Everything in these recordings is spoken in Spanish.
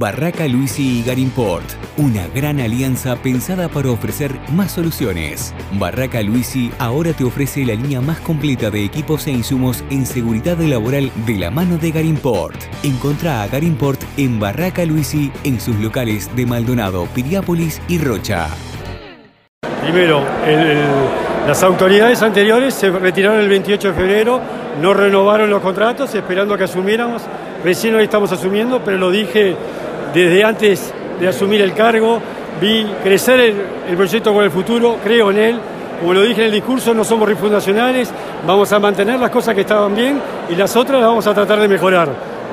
Barraca Luisi y Garimport, una gran alianza pensada para ofrecer más soluciones. Barraca Luisi ahora te ofrece la línea más completa de equipos e insumos en seguridad laboral de la mano de Garimport. Encontrá a Garimport en Barraca Luisi en sus locales de Maldonado, Piriápolis y Rocha. Primero, las autoridades anteriores se retiraron el 28 de febrero, no renovaron los contratos esperando que asumiéramos. Recién hoy estamos asumiendo, pero lo dije desde antes de asumir el cargo, vi crecer el, proyecto con el futuro, creo en él. Como lo dije en el discurso, no somos refundacionales, vamos a mantener las cosas que estaban bien y las otras las vamos a tratar de mejorar.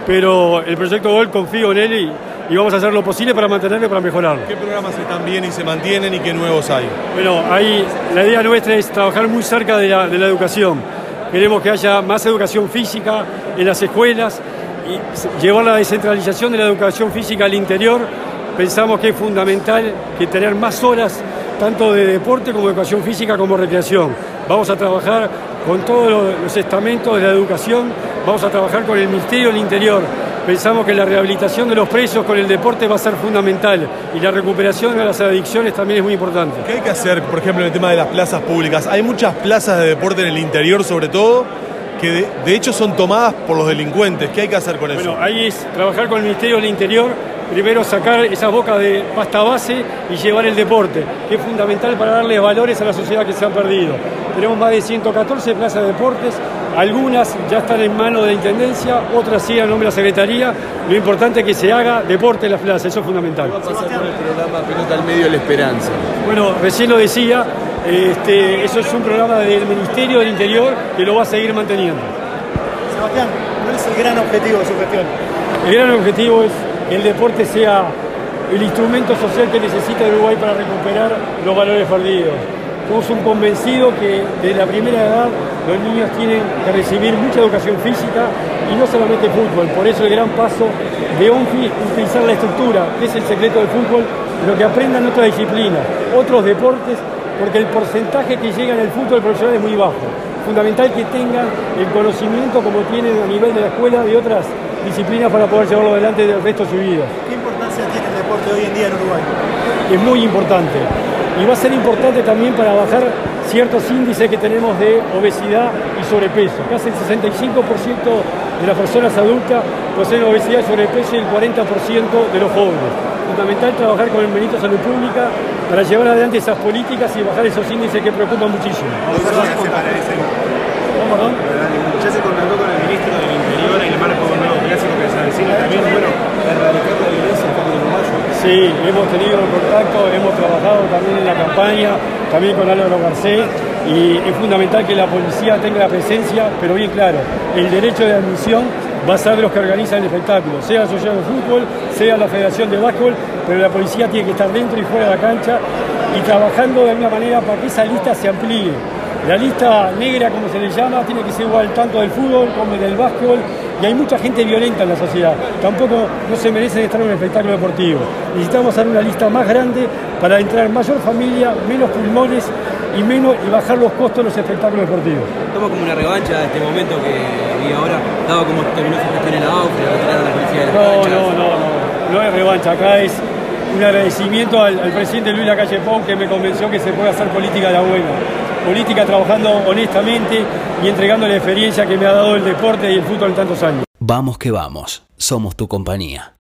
Pero el proyecto Gol confío en él y, vamos a hacer lo posible para mantenerlo y para mejorarlo. ¿Qué programas están bien y se mantienen y qué nuevos hay? Bueno, ahí la idea nuestra es trabajar muy cerca de la, de la educación. Queremos que haya más educación física en las escuelas, y llevar la descentralización de la educación física al interior, pensamos que es fundamental que tener más horas tanto de deporte como de educación física como recreación. Vamos a trabajar con todos los estamentos de la educación, vamos a trabajar con el Ministerio del Interior. Pensamos que la rehabilitación de los presos con el deporte va a ser fundamental y la recuperación de las adicciones también es muy importante. ¿Qué hay que hacer, por ejemplo, en el tema de las plazas públicas? Hay muchas plazas de deporte en el interior, sobre todo, que de, hecho son tomadas por los delincuentes. ¿Qué hay que hacer con eso? Bueno, ahí es trabajar con el Ministerio del Interior, primero sacar esas bocas de pasta base y llevar el deporte, que es fundamental para darle valores a la sociedad que se han perdido. Tenemos más de 114 plazas de deportes, algunas ya están en manos de la Intendencia, otras sí en nombre de la Secretaría. Lo importante es que se haga deporte en las plazas, eso es fundamental. ¿Qué va a pasar con el programa Pelota al Medio de la Esperanza? Bueno, recién lo decía, este, eso es un programa del Ministerio del Interior que lo va a seguir manteniendo. Sebastián, ¿cuál es el gran objetivo de su gestión? El gran objetivo es el deporte sea el instrumento social que necesita Uruguay para recuperar los valores perdidos. Somos un convencido que desde la primera edad los niños tienen que recibir mucha educación física y no solamente fútbol. Por eso el gran paso de ONFI es utilizar la estructura, que es el secreto del fútbol, pero que aprendan otras disciplinas, otros deportes porque el porcentaje que llega en el fútbol profesional es muy bajo. Fundamental que tengan el conocimiento como tienen a nivel de la escuela de otras disciplinas para poder llevarlo adelante del resto de su vida. ¿Qué importancia tiene el deporte hoy en día en Uruguay? Es muy importante. Y va a ser importante también para bajar ciertos índices que tenemos de obesidad y sobrepeso. Casi el 65% de las personas adultas poseen obesidad y sobrepeso y el 40% de los jóvenes. Fundamental trabajar con el Ministro de Salud Pública para llevar adelante esas políticas y bajar esos índices que preocupan muchísimo. ¿Cómo, perdón? Ya se contactó con el Ministro del Interior en el marco de un nuevo clásico que se avecina también, bueno, erradicar la violencia en Uruguayo. Sí, hemos tenido contacto, hemos trabajado también en la campaña, también con Álvaro Garcés, y es fundamental que la policía tenga la presencia, pero bien claro, el derecho de admisión va a ser los que organizan el espectáculo, sea la Asociación de Fútbol, sea la Federación de Básquetbol, pero la policía tiene que estar dentro y fuera de la cancha y trabajando de alguna manera para que esa lista se amplíe. La lista negra, como se le llama, tiene que ser igual tanto del fútbol como del básquetbol y hay mucha gente violenta en la sociedad. Tampoco no se merecen estar en un espectáculo deportivo. Necesitamos hacer una lista más grande para entrar mayor familia, menos pulmones y menos y bajar los costos de los espectáculos deportivos. Toma como una revancha de este momento que vi ahora, dado como terminó su gestión en la AUF, la policía de la No, no, no, no, no es revancha, acá es un agradecimiento al, al, presidente Luis Lacalle Pou que me convenció que se puede hacer política de la buena. Política trabajando honestamente y entregando la experiencia que me ha dado el deporte y el fútbol en tantos años. Vamos que vamos, somos tu compañía.